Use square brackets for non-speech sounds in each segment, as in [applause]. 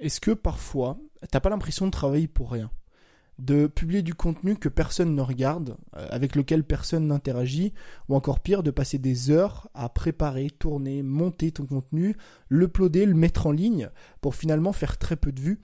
Est-ce que parfois, t'as pas l'impression de travailler pour rien? De publier du contenu que personne ne regarde, euh, avec lequel personne n'interagit, ou encore pire, de passer des heures à préparer, tourner, monter ton contenu, le ploder, le mettre en ligne, pour finalement faire très peu de vues?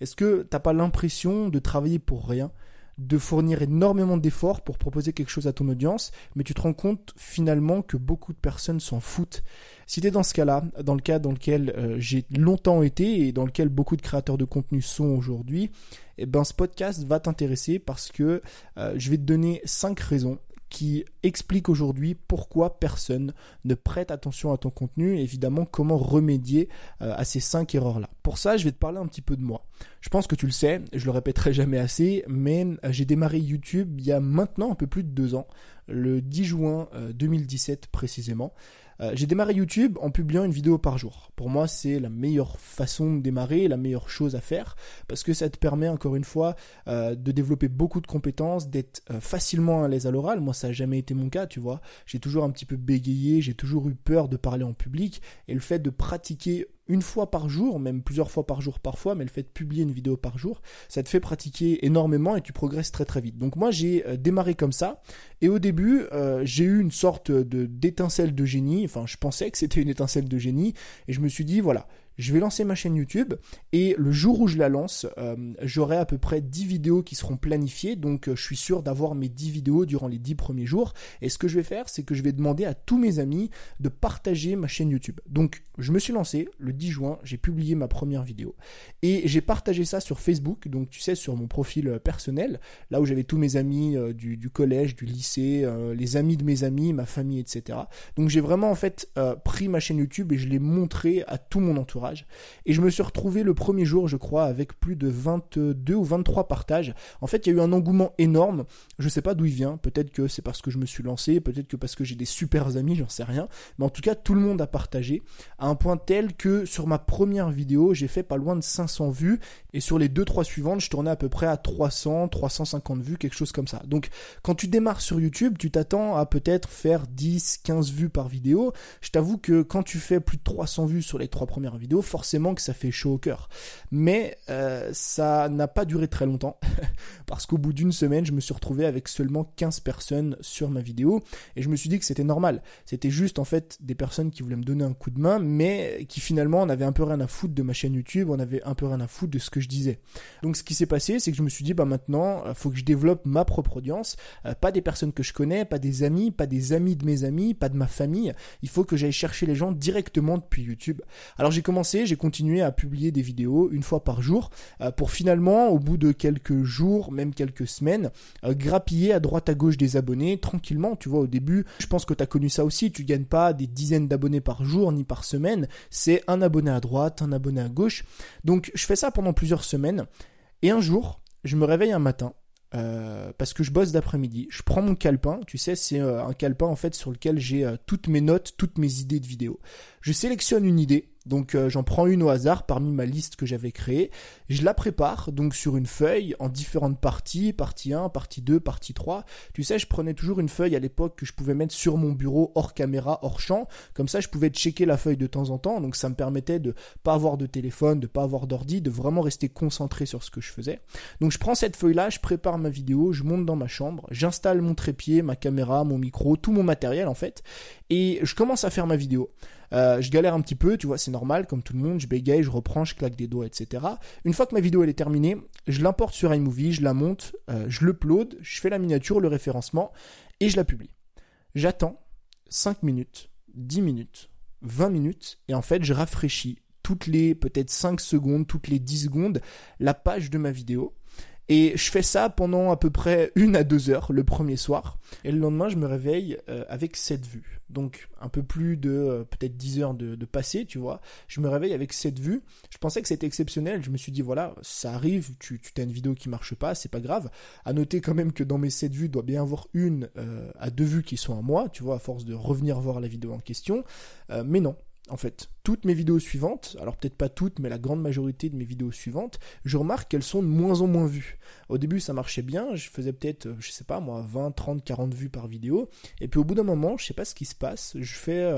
Est-ce que t'as pas l'impression de travailler pour rien? De fournir énormément d'efforts pour proposer quelque chose à ton audience, mais tu te rends compte finalement que beaucoup de personnes s'en foutent. Si tu es dans ce cas-là, dans le cas dans lequel euh, j'ai longtemps été et dans lequel beaucoup de créateurs de contenu sont aujourd'hui, eh ben ce podcast va t'intéresser parce que euh, je vais te donner 5 raisons qui explique aujourd'hui pourquoi personne ne prête attention à ton contenu et évidemment comment remédier euh, à ces cinq erreurs-là. Pour ça, je vais te parler un petit peu de moi. Je pense que tu le sais, je le répéterai jamais assez, mais euh, j'ai démarré YouTube il y a maintenant un peu plus de deux ans, le 10 juin 2017 euh, précisément. Euh, j'ai démarré YouTube en publiant une vidéo par jour. Pour moi, c'est la meilleure façon de démarrer, la meilleure chose à faire, parce que ça te permet encore une fois euh, de développer beaucoup de compétences, d'être euh, facilement à l'aise à l'oral. Moi, ça n'a jamais été mon cas, tu vois. J'ai toujours un petit peu bégayé, j'ai toujours eu peur de parler en public, et le fait de pratiquer une fois par jour, même plusieurs fois par jour parfois, mais le fait de publier une vidéo par jour, ça te fait pratiquer énormément et tu progresses très très vite. Donc moi j'ai euh, démarré comme ça. Et au début euh, j'ai eu une sorte de d'étincelle de génie, enfin je pensais que c'était une étincelle de génie. Et je me suis dit voilà, je vais lancer ma chaîne YouTube et le jour où je la lance, euh, j'aurai à peu près 10 vidéos qui seront planifiées. Donc euh, je suis sûr d'avoir mes 10 vidéos durant les 10 premiers jours. Et ce que je vais faire, c'est que je vais demander à tous mes amis de partager ma chaîne YouTube. Donc je me suis lancé le 10 juin, j'ai publié ma première vidéo et j'ai partagé ça sur Facebook. Donc tu sais, sur mon profil euh, personnel, là où j'avais tous mes amis du, collège, du lycée, les amis de mes amis, ma famille, etc. Donc j'ai vraiment en fait pris ma chaîne YouTube et je l'ai montré à tout mon entourage. Et je me suis retrouvé le premier jour, je crois, avec plus de 22 ou 23 partages. En fait, il y a eu un engouement énorme. Je sais pas d'où il vient. Peut-être que c'est parce que je me suis lancé, peut-être que parce que j'ai des super amis, j'en sais rien. Mais en tout cas, tout le monde a partagé à un point tel que sur ma première vidéo, j'ai fait pas loin de 500 vues. Et sur les 2-3 suivantes, je tournais à peu près à 300, 350 vues, quelque chose comme ça. Donc, quand tu démarres sur YouTube, tu t'attends à peut-être faire 10, 15 vues par vidéo. Je t'avoue que quand tu fais plus de 300 vues sur les trois premières vidéos, forcément que ça fait chaud au cœur. Mais euh, ça n'a pas duré très longtemps, [laughs] parce qu'au bout d'une semaine, je me suis retrouvé avec seulement 15 personnes sur ma vidéo, et je me suis dit que c'était normal. C'était juste en fait des personnes qui voulaient me donner un coup de main, mais qui finalement en avaient un peu rien à foutre de ma chaîne YouTube, on avait un peu rien à foutre de ce que je disais. Donc ce qui s'est passé, c'est que je me suis dit, bah maintenant, euh, faut que je développe ma propre audience, euh, pas des personnes que je connais, pas des amis, pas des amis de mes amis, pas de ma famille, il faut que j'aille chercher les gens directement depuis YouTube. Alors j'ai commencé j'ai continué à publier des vidéos une fois par jour euh, pour finalement, au bout de quelques jours, même quelques semaines, grappiller à droite à gauche des abonnés tranquillement. Tu vois, au début, je pense que tu as connu ça aussi. Tu gagnes pas des dizaines d'abonnés par jour ni par semaine. C'est un abonné à droite, un abonné à gauche. Donc, je fais ça pendant plusieurs semaines. Et un jour, je me réveille un matin euh, parce que je bosse d'après-midi. Je prends mon calepin, tu sais, c'est un calepin en fait sur lequel j'ai toutes mes notes, toutes mes idées de vidéos. Je sélectionne une idée, donc euh, j'en prends une au hasard parmi ma liste que j'avais créée. Je la prépare donc sur une feuille en différentes parties, partie 1, partie 2, partie 3. Tu sais, je prenais toujours une feuille à l'époque que je pouvais mettre sur mon bureau hors caméra, hors champ. Comme ça, je pouvais checker la feuille de temps en temps. Donc ça me permettait de pas avoir de téléphone, de pas avoir d'ordi, de vraiment rester concentré sur ce que je faisais. Donc je prends cette feuille-là, je prépare ma vidéo, je monte dans ma chambre, j'installe mon trépied, ma caméra, mon micro, tout mon matériel en fait, et je commence à faire ma vidéo. Euh, je galère un petit peu, tu vois, c'est normal, comme tout le monde, je bégaye, je reprends, je claque des doigts, etc. Une fois que ma vidéo elle est terminée, je l'importe sur iMovie, je la monte, euh, je l'upload, je fais la miniature, le référencement, et je la publie. J'attends 5 minutes, 10 minutes, 20 minutes, et en fait, je rafraîchis toutes les peut-être 5 secondes, toutes les 10 secondes, la page de ma vidéo. Et je fais ça pendant à peu près une à deux heures le premier soir. Et le lendemain, je me réveille euh, avec cette vue. Donc un peu plus de euh, peut-être 10 heures de, passé, tu vois. Je me réveille avec cette vue. Je pensais que c'était exceptionnel. Je me suis dit, voilà, ça arrive, tu, tu as une vidéo qui marche pas, c'est pas grave. À noter quand même que dans mes 7 vues, il doit bien avoir une euh, à deux vues qui sont à moi, tu vois, à force de revenir voir la vidéo en question. mais non, en fait. Toutes mes vidéos suivantes, alors peut-être pas toutes, mais la grande majorité de mes vidéos suivantes, je remarque qu'elles sont de moins en moins vues. Au début, ça marchait bien, je faisais peut-être, euh, je sais pas moi, 20, 30, 40 vues par vidéo, et puis au bout d'un moment, je sais pas ce qui se passe, je fais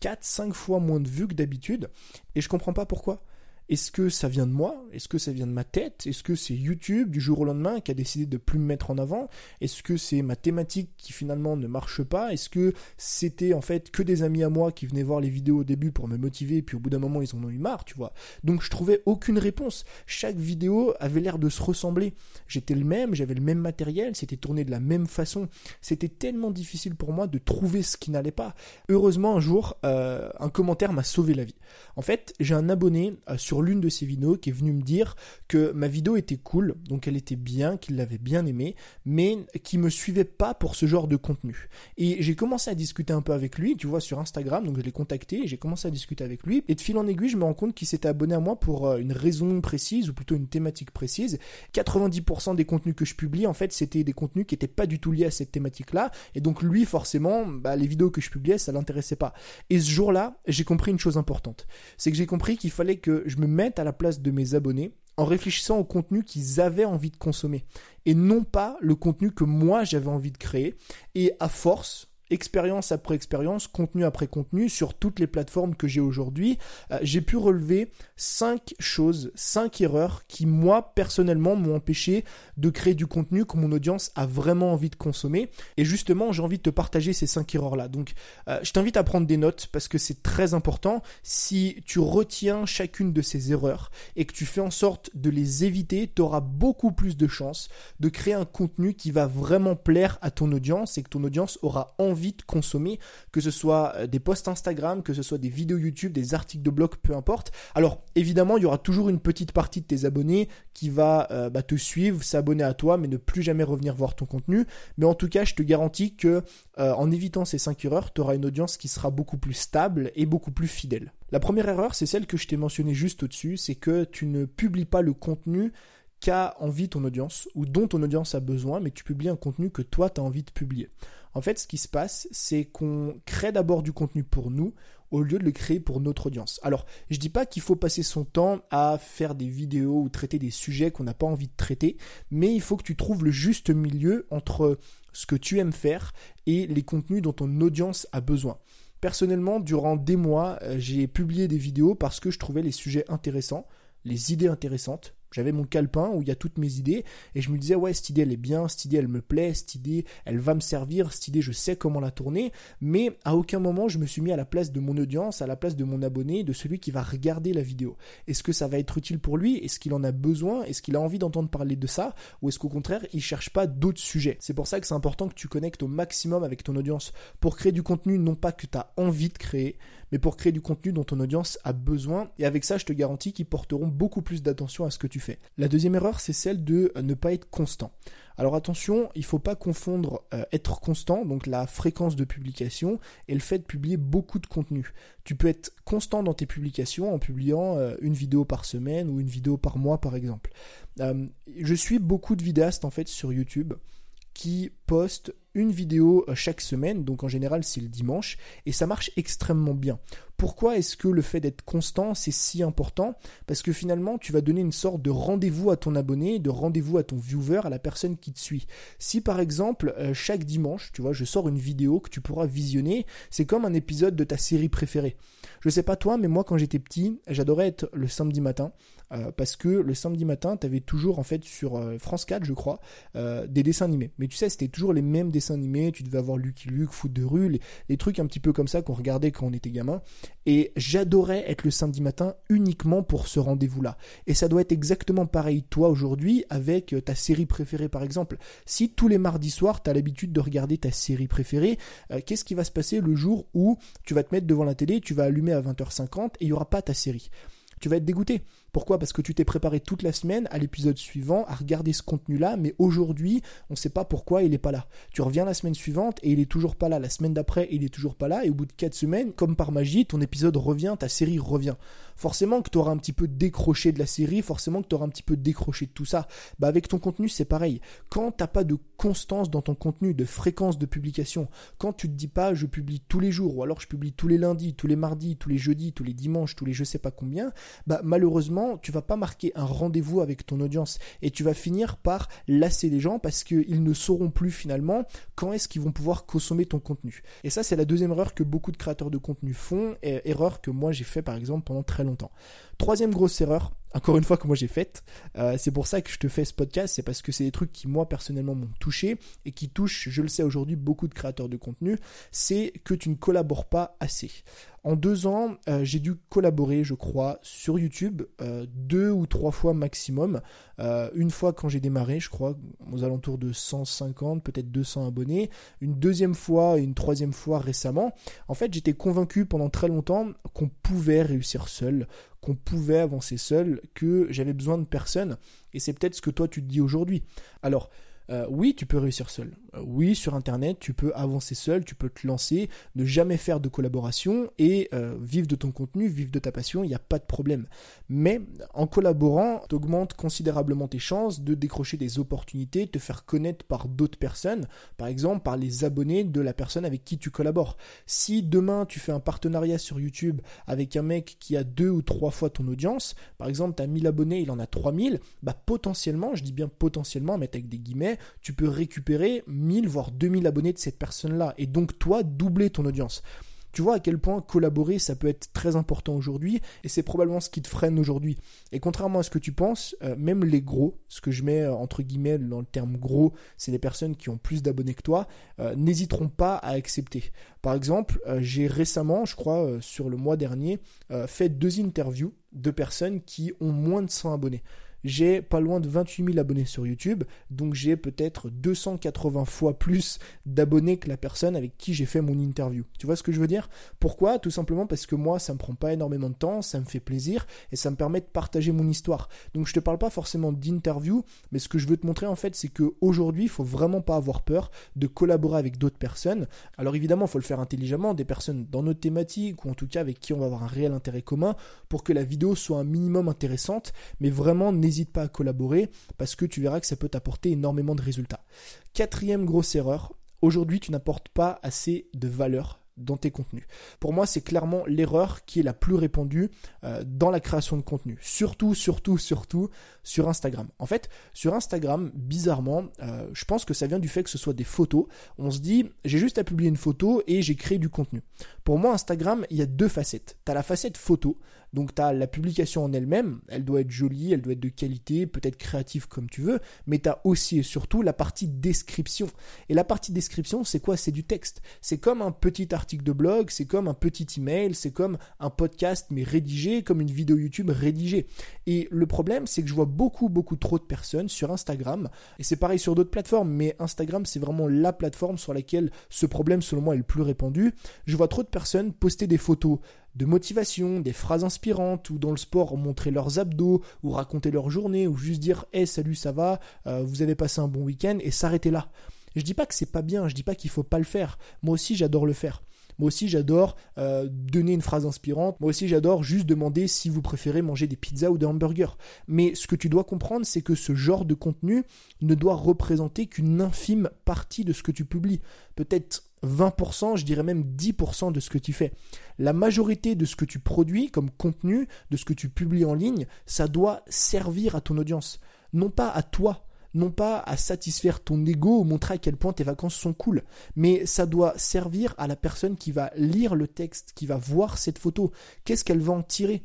4, euh, 5 fois moins de vues que d'habitude, et je comprends pas pourquoi. Est-ce que ça vient de moi? Est-ce que ça vient de ma tête? Est-ce que c'est YouTube du jour au lendemain qui a décidé de plus me mettre en avant? Est-ce que c'est ma thématique qui finalement ne marche pas? Est-ce que c'était en fait que des amis à moi qui venaient voir les vidéos au début pour me motiver, puis au bout d'un moment ils en ont eu marre, tu vois? Donc je trouvais aucune réponse. Chaque vidéo avait l'air de se ressembler. J'étais le même, j'avais le même matériel, c'était tourné de la même façon. C'était tellement difficile pour moi de trouver ce qui n'allait pas. Heureusement un jour, euh, un commentaire m'a sauvé la vie. En fait, j'ai un abonné euh, sur l'une de ses vidéos qui est venu me dire que ma vidéo était cool, donc elle était bien, qu'il l'avait bien aimée, mais qui me suivait pas pour ce genre de contenu. Et j'ai commencé à discuter un peu avec lui, tu vois, sur Instagram, donc je l'ai contacté, j'ai commencé à discuter avec lui, et de fil en aiguille, je me rends compte qu'il s'était abonné à moi pour euh, une raison précise, ou plutôt une thématique précise. 90% des contenus que je publie, en fait, c'était des contenus qui n'étaient pas du tout liés à cette thématique-là, et donc lui, forcément, bah, les vidéos que je publiais, ça l'intéressait pas. Et ce jour-là, j'ai compris une chose importante. C'est que j'ai compris qu'il fallait que je me mette à la place de mes abonnés en réfléchissant au contenu qu'ils avaient envie de consommer et non pas le contenu que moi j'avais envie de créer. Et à force, expérience après expérience, contenu après contenu, sur toutes les plateformes que j'ai aujourd'hui, euh, j'ai pu relever cinq choses, cinq erreurs qui, moi, personnellement, m'ont empêché de créer du contenu que mon audience a vraiment envie de consommer. Et justement, j'ai envie de te partager ces cinq erreurs-là. Donc, euh, je t'invite à prendre des notes parce que c'est très important. Si tu retiens chacune de ces erreurs et que tu fais en sorte de les éviter, tu auras beaucoup plus de chances de créer un contenu qui va vraiment plaire à ton audience et que ton audience aura envie de consommer, que ce soit euh, des posts Instagram, que ce soit des vidéos YouTube, des articles de blog, peu importe. Alors évidemment, il y aura toujours une petite partie de tes abonnés qui va euh, bah, te suivre, s'abonner à toi, mais ne plus jamais revenir voir ton contenu. Mais en tout cas, je te garantis que euh, en évitant ces 5 erreurs, tu auras une audience qui sera beaucoup plus stable et beaucoup plus fidèle. La première erreur, c'est celle que je t'ai mentionnée juste au-dessus, c'est que tu ne publies pas le contenu envie ton audience ou dont ton audience a besoin, mais tu publies un contenu que toi tu as envie de publier. En fait, ce qui se passe, c'est qu'on crée d'abord du contenu pour nous au lieu de le créer pour notre audience. Alors, je dis pas qu'il faut passer son temps à faire des vidéos ou traiter des sujets qu'on n'a pas envie de traiter, mais il faut que tu trouves le juste milieu entre ce que tu aimes faire et les contenus dont ton audience a besoin. Personnellement, durant des mois, euh, j'ai publié des vidéos parce que je trouvais les sujets intéressants, les idées intéressantes, j'avais mon calepin où il y a toutes mes idées et je me disais ouais cette idée elle est bien, cette idée elle me plaît, cette idée elle va me servir, cette idée je sais comment la tourner, mais à aucun moment je me suis mis à la place de mon audience, à la place de mon abonné, de celui qui va regarder la vidéo. Est-ce que ça va être utile pour lui? Est-ce qu'il en a besoin? Est-ce qu'il a envie d'entendre parler de ça? Ou est-ce qu'au contraire il cherche pas d'autres sujets? C'est pour ça que c'est important que tu connectes au maximum avec ton audience. Pour créer du contenu non pas que tu as envie de créer, mais pour créer du contenu dont ton audience a besoin. Et avec ça, je te garantis qu'ils porteront beaucoup plus d'attention à ce que tu fais. La deuxième erreur, c'est celle de euh, ne pas être constant. Alors attention, il ne faut pas confondre euh, être constant, donc la fréquence de publication, et le fait de publier beaucoup de contenu. Tu peux être constant dans tes publications en publiant euh, une vidéo par semaine ou une vidéo par mois par exemple. je suis beaucoup de vidéastes en fait sur YouTube qui postent une vidéo euh, chaque semaine, donc en général c'est le dimanche, et ça marche extrêmement bien. Pourquoi est-ce que le fait d'être constant c'est si important? Parce que finalement tu vas donner une sorte de rendez-vous à ton abonné, de rendez-vous à ton viewer, à la personne qui te suit. Si par exemple euh, chaque dimanche, tu vois, je sors une vidéo que tu pourras visionner, c'est comme un épisode de ta série préférée. Je sais pas toi, mais moi quand j'étais petit, j'adorais être le samedi matin. Euh, parce que le samedi matin, tu avais toujours en fait sur France 4, je crois, des dessins animés. Mais tu sais, c'était toujours les mêmes dessins animés, tu devais avoir Lucky Luke, Foot de rue, les, trucs un petit peu comme ça qu'on regardait quand on était gamin. Et j'adorais être le samedi matin uniquement pour ce rendez-vous-là. Et ça doit être exactement pareil toi aujourd'hui avec euh, ta série préférée par exemple. Si tous les mardis soirs, tu as l'habitude de regarder ta série préférée, euh, qu'est-ce qui va se passer le jour où tu vas te mettre devant la télé, tu vas allumer à 20h50 et il n'y aura pas ta série? Tu vas être dégoûté. Pourquoi? Parce que tu t'es préparé toute la semaine à l'épisode suivant à regarder ce contenu-là, mais aujourd'hui, on ne sait pas pourquoi il n'est pas là. Tu reviens la semaine suivante et il est toujours pas là. La semaine d'après, il est toujours pas là. Et au bout de 4 semaines, comme par magie, ton épisode revient, ta série revient. Forcément que tu auras un petit peu décroché de la série, forcément que tu auras un petit peu décroché de tout ça. Bah avec ton contenu, c'est pareil. Quand t'as pas de constance dans ton contenu, de fréquence de publication, quand tu te dis pas je publie tous les jours, ou alors je publie tous les lundis, tous les mardis, tous les jeudis, tous les dimanches, tous les je sais pas combien, bah malheureusement, tu vas pas marquer un rendez-vous avec ton audience et tu vas finir par lasser les gens parce qu'ils ne sauront plus finalement quand est-ce qu'ils vont pouvoir consommer ton contenu. Et ça, c'est la deuxième erreur que beaucoup de créateurs de contenu font, erreur que moi j'ai fait par exemple pendant très longtemps. Troisième grosse erreur, encore une fois que moi j'ai faite, euh, c'est pour ça que je te fais ce podcast, c'est parce que c'est des trucs qui moi personnellement m'ont touché et qui touchent, je le sais aujourd'hui, beaucoup de créateurs de contenu, c'est que tu ne collabores pas assez. En deux ans, euh, j'ai dû collaborer, je crois, sur YouTube euh, deux ou trois fois maximum. Euh, une fois quand j'ai démarré, je crois, aux alentours de 150, peut-être 200 abonnés. Une deuxième fois et une troisième fois récemment. En fait, j'étais convaincu pendant très longtemps qu'on pouvait réussir seul, qu'on pouvait avancer seul, que j'avais besoin de personne. Et c'est peut-être ce que toi tu te dis aujourd'hui. Alors, euh, oui, tu peux réussir seul. Oui, sur Internet, tu peux avancer seul, tu peux te lancer, ne jamais faire de collaboration et euh, vivre de ton contenu, vivre de ta passion, il n'y a pas de problème. Mais en collaborant, tu augmentes considérablement tes chances de décrocher des opportunités, te faire connaître par d'autres personnes, par exemple par les abonnés de la personne avec qui tu collabores. Si demain tu fais un partenariat sur YouTube avec un mec qui a deux ou trois fois ton audience, par exemple tu as 1000 abonnés, il en a 3000, bah potentiellement, je dis bien potentiellement, mettre avec des guillemets, tu peux récupérer 1000 voire 2000 abonnés de cette personne-là et donc toi doubler ton audience. Tu vois à quel point collaborer ça peut être très important aujourd'hui et c'est probablement ce qui te freine aujourd'hui. Et contrairement à ce que tu penses, euh, même les gros, ce que je mets euh, entre guillemets dans le terme gros, c'est les personnes qui ont plus d'abonnés que toi, euh, n'hésiteront pas à accepter. Par exemple, j'ai récemment, je crois sur le mois dernier, fait deux interviews de personnes qui ont moins de 100 abonnés j'ai pas loin de 28 000 abonnés sur YouTube, donc j'ai peut-être 280 fois plus d'abonnés que la personne avec qui j'ai fait mon interview. Tu vois ce que je veux dire? Pourquoi? Tout simplement parce que moi, ça me prend pas énormément de temps, ça me fait plaisir et ça me permet de partager mon histoire. Donc je te parle pas forcément d'interview, mais ce que je veux te montrer en fait, c'est que aujourd'hui, il faut vraiment pas avoir peur de collaborer avec d'autres personnes. Alors évidemment, il faut le faire intelligemment, des personnes dans notre thématique ou en tout cas avec qui on va avoir un réel intérêt commun pour que la vidéo soit un minimum intéressante, mais vraiment n'hésite n'hésite pas à collaborer parce que tu verras que ça peut t'apporter énormément de résultats. Quatrième grosse erreur, aujourd'hui tu n'apportes pas assez de valeur dans tes contenus. Pour moi, c'est clairement l'erreur qui est la plus répandue euh, dans la création de contenu. Surtout, surtout, surtout sur Instagram. En fait, sur Instagram, bizarrement, euh, je pense que ça vient du fait que ce soit des photos. On se dit, j'ai juste à publier une photo et j'ai créé du contenu. Pour moi, Instagram, il y a deux facettes. Tu as la facette photo, donc tu la publication en elle-même, elle doit être jolie, elle doit être de qualité, peut-être créative comme tu veux, mais tu aussi et surtout la partie description. Et la partie description, c'est quoi? C'est du texte. C'est comme un petit article de blog, c'est comme un petit email, c'est comme un podcast mais rédigé, comme une vidéo YouTube rédigée. Et le problème, c'est que je vois beaucoup, beaucoup trop de personnes sur Instagram. Et c'est pareil sur d'autres plateformes, mais Instagram, c'est vraiment la plateforme sur laquelle ce problème, selon moi, est le plus répandu. Je vois trop de personnes poster des photos de motivation, des phrases inspirantes, ou dans le sport montrer leurs abdos, ou raconter leur journée, ou juste dire Hey salut ça va, euh, vous avez passé un bon week-end, et s'arrêter là. Je dis pas que c'est pas bien, je dis pas qu'il faut pas le faire. Moi aussi j'adore le faire. Moi aussi, j'adore euh, donner une phrase inspirante. Moi aussi, j'adore juste demander si vous préférez manger des pizzas ou des hamburgers. Mais ce que tu dois comprendre, c'est que ce genre de contenu ne doit représenter qu'une infime partie de ce que tu publies. Peut-être 20%, je dirais même 10% de ce que tu fais. La majorité de ce que tu produis comme contenu, de ce que tu publies en ligne, ça doit servir à ton audience. Non pas à toi, non pas à satisfaire ton ego ou montrer à quel point tes vacances sont cool, mais ça doit servir à la personne qui va lire le texte, qui va voir cette photo. Qu'est-ce qu'elle va en tirer?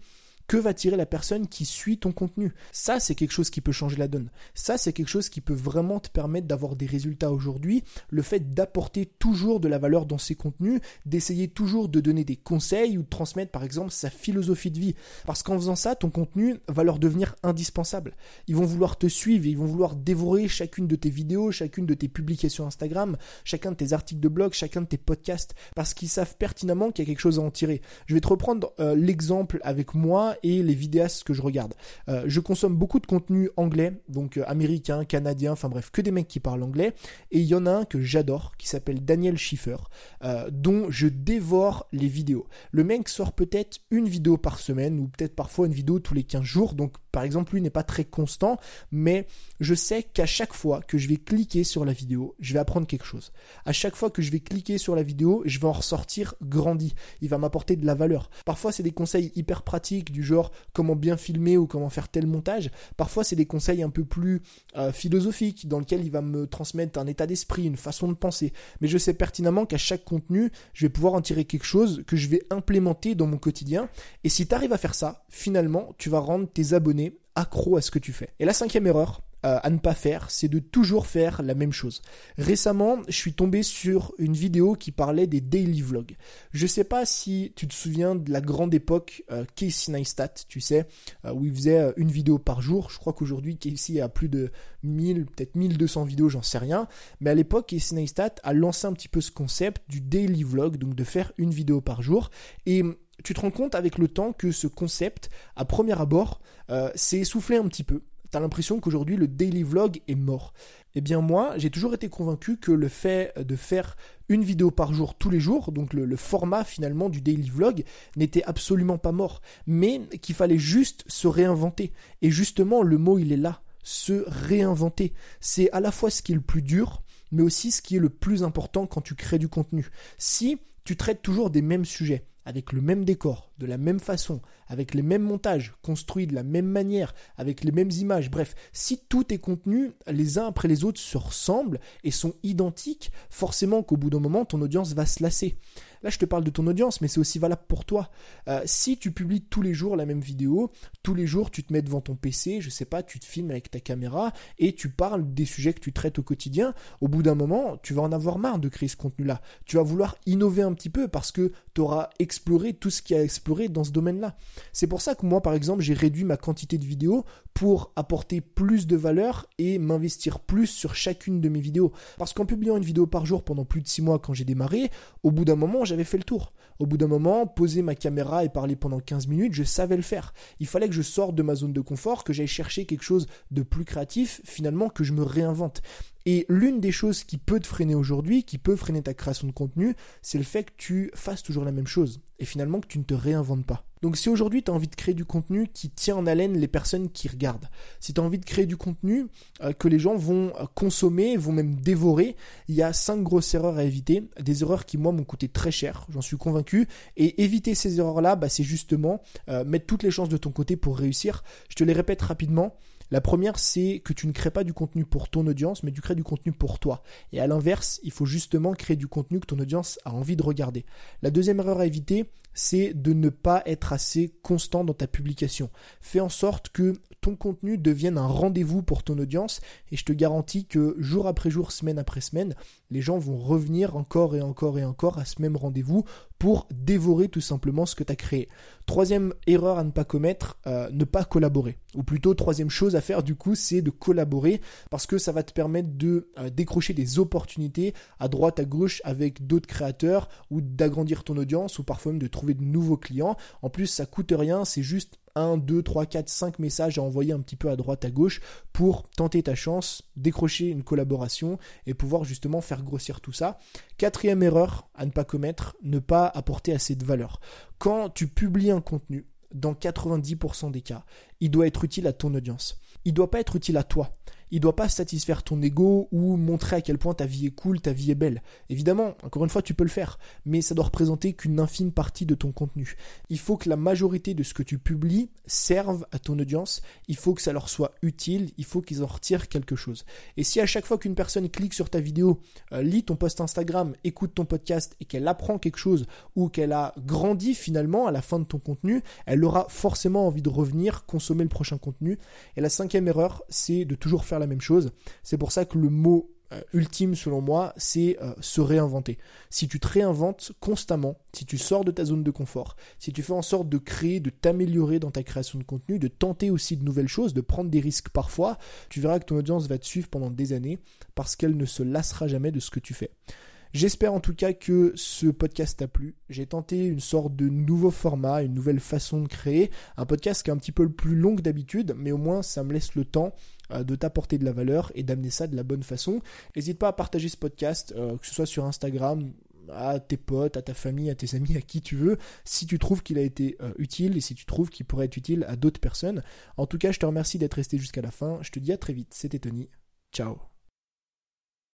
Que va tirer la personne qui suit ton contenu Ça, c'est quelque chose qui peut changer la donne. Ça, c'est quelque chose qui peut vraiment te permettre d'avoir des résultats aujourd'hui. Le fait d'apporter toujours de la valeur dans ses contenus, d'essayer toujours de donner des conseils ou de transmettre par exemple sa philosophie de vie. Parce qu'en faisant ça, ton contenu va leur devenir indispensable. Ils vont vouloir te suivre, ils vont vouloir dévorer chacune de tes vidéos, chacune de tes publications Instagram, chacun de tes articles de blog, chacun de tes podcasts, parce qu'ils savent pertinemment qu'il y a quelque chose à en tirer. Je vais te reprendre euh, l'exemple avec moi et les vidéastes que je regarde. Euh, je consomme beaucoup de contenu anglais, donc euh, américain, canadien, enfin bref, que des mecs qui parlent anglais. Et il y en a un que j'adore, qui s'appelle Daniel Schiffer, euh, dont je dévore les vidéos. Le mec sort peut-être une vidéo par semaine, ou peut-être parfois une vidéo tous les 15 jours, donc par exemple, lui n'est pas très constant, mais je sais qu'à chaque fois que je vais cliquer sur la vidéo, je vais apprendre quelque chose. À chaque fois que je vais cliquer sur la vidéo, je vais en ressortir grandi. Il va m'apporter de la valeur. Parfois, c'est des conseils hyper pratiques du genre comment bien filmer ou comment faire tel montage. Parfois, c'est des conseils un peu plus euh, philosophiques dans lesquels il va me transmettre un état d'esprit, une façon de penser. Mais je sais pertinemment qu'à chaque contenu, je vais pouvoir en tirer quelque chose que je vais implémenter dans mon quotidien. Et si tu arrives à faire ça, finalement, tu vas rendre tes abonnés accro à ce que tu fais. Et la cinquième erreur, euh, à ne pas faire, c'est de toujours faire la même chose. Récemment, je suis tombé sur une vidéo qui parlait des daily vlogs. Je sais pas si tu te souviens de la grande époque euh, Casey Neistat, tu sais, euh, où il faisait une vidéo par jour. Je crois qu'aujourd'hui Casey a plus de 1000, peut-être 1200 vidéos, j'en sais rien. Mais à l'époque, Casey Neistat a lancé un petit peu ce concept du daily vlog, donc de faire une vidéo par jour. Et tu te rends compte avec le temps que ce concept, à premier abord, s'est essoufflé un petit peu t'as l'impression qu'aujourd'hui le daily vlog est mort. Eh bien moi, j'ai toujours été convaincu que le fait de faire une vidéo par jour tous les jours, donc le, format finalement du daily vlog, n'était absolument pas mort, mais qu'il fallait juste se réinventer. Et justement, le mot il est là, se réinventer. C'est à la fois ce qui est le plus dur, mais aussi ce qui est le plus important quand tu crées du contenu. Si tu traites toujours des mêmes sujets, avec le même décor, de la même façon, avec les mêmes montages, construits de la même manière, avec les mêmes images, bref, si tous tes contenus, les uns après les autres, se ressemblent et sont identiques, forcément qu'au bout d'un moment, ton audience va se lasser. Là, je te parle de ton audience, mais c'est aussi valable pour toi. Euh, si tu publies tous les jours la même vidéo, tous les jours tu te mets devant ton PC, je sais pas, tu te filmes avec ta caméra et tu parles des sujets que tu traites au quotidien, au bout d'un moment, tu vas en avoir marre de créer ce contenu-là. Tu vas vouloir innover un petit peu parce que tu auras exploré tout ce qu'il y a à dans ce domaine-là. C'est pour ça que moi, par exemple, j'ai réduit ma quantité de vidéos pour apporter plus de valeur et m'investir plus sur chacune de mes vidéos. Parce qu'en publiant une vidéo par jour pendant plus de 6 mois quand j'ai démarré, au bout d'un moment, j'avais fait le tour. Au bout d'un moment, poser ma caméra et parler pendant 15 minutes, je savais le faire. Il fallait que je sorte de ma zone de confort, que j'aille chercher quelque chose de plus créatif, finalement, que je me réinvente. Et l'une des choses qui peut te freiner aujourd'hui, qui peut freiner ta création de contenu, c'est le fait que tu fasses toujours la même chose et finalement que tu ne te réinventes pas. Donc si aujourd'hui tu as envie de créer du contenu qui tient en haleine les personnes qui regardent, si tu as envie de créer du contenu euh, que les gens vont euh, consommer, vont même dévorer, il y a cinq grosses erreurs à éviter, des erreurs qui moi m'ont coûté très cher, j'en suis convaincu, et éviter ces erreurs-là, bah, c'est justement euh, mettre toutes les chances de ton côté pour réussir. Je te les répète rapidement. La première, c'est que tu ne crées pas du contenu pour ton audience, mais tu crées du contenu pour toi. Et à l'inverse, il faut justement créer du contenu que ton audience a envie de regarder. La deuxième erreur à éviter, c'est de ne pas être assez constant dans ta publication. Fais en sorte que ton contenu devienne un rendez-vous pour ton audience et je te garantis que jour après jour, semaine après semaine, les gens vont revenir encore et encore et encore à ce même rendez-vous pour dévorer tout simplement ce que tu as créé. Troisième erreur à ne pas commettre, euh, ne pas collaborer. Ou plutôt, troisième chose à faire du coup, c'est de collaborer parce que ça va te permettre de euh, décrocher des opportunités à droite, à gauche avec d'autres créateurs ou d'agrandir ton audience ou parfois même de trouver de nouveaux clients. En plus, ça coûte rien, c'est juste 1, 2, 3, 4, 5 messages à envoyer un petit peu à droite, à gauche pour tenter ta chance, décrocher une collaboration et pouvoir justement faire grossir tout ça. Quatrième erreur à ne pas commettre, ne pas apporter assez de valeur. Quand tu publies un contenu, dans 90% des cas, il doit être utile à ton audience. Il doit pas être utile à toi il doit pas satisfaire ton ego ou montrer à quel point ta vie est cool, ta vie est belle. Évidemment, encore une fois, tu peux le faire, mais ça doit représenter qu'une infime partie de ton contenu. Il faut que la majorité de ce que tu publies serve à ton audience, il faut que ça leur soit utile, il faut qu'ils en retirent quelque chose. Et si à chaque fois qu'une personne clique sur ta vidéo, euh, lit ton post Instagram, écoute ton podcast et qu'elle apprend quelque chose ou qu'elle a grandi finalement à la fin de ton contenu, elle aura forcément envie de revenir consommer le prochain contenu. Et la cinquième erreur, c'est de toujours faire la même chose. C'est pour ça que le mot euh, ultime selon moi, c'est euh, se réinventer. Si tu te réinventes constamment, si tu sors de ta zone de confort, si tu fais en sorte de créer, de t'améliorer dans ta création de contenu, de tenter aussi de nouvelles choses, de prendre des risques parfois, tu verras que ton audience va te suivre pendant des années parce qu'elle ne se lassera jamais de ce que tu fais. J'espère en tout cas que ce podcast t'a plu. J'ai tenté une sorte de nouveau format, une nouvelle façon de créer, un podcast qui est un petit peu plus long que d'habitude, mais au moins ça me laisse le temps de t'apporter de la valeur et d'amener ça de la bonne façon. N'hésite pas à partager ce podcast, euh, que ce soit sur Instagram, à tes potes, à ta famille, à tes amis, à qui tu veux, si tu trouves qu'il a été euh, utile et si tu trouves qu'il pourrait être utile à d'autres personnes. En tout cas, je te remercie d'être resté jusqu'à la fin. Je te dis à très vite. C'était Tony. Ciao.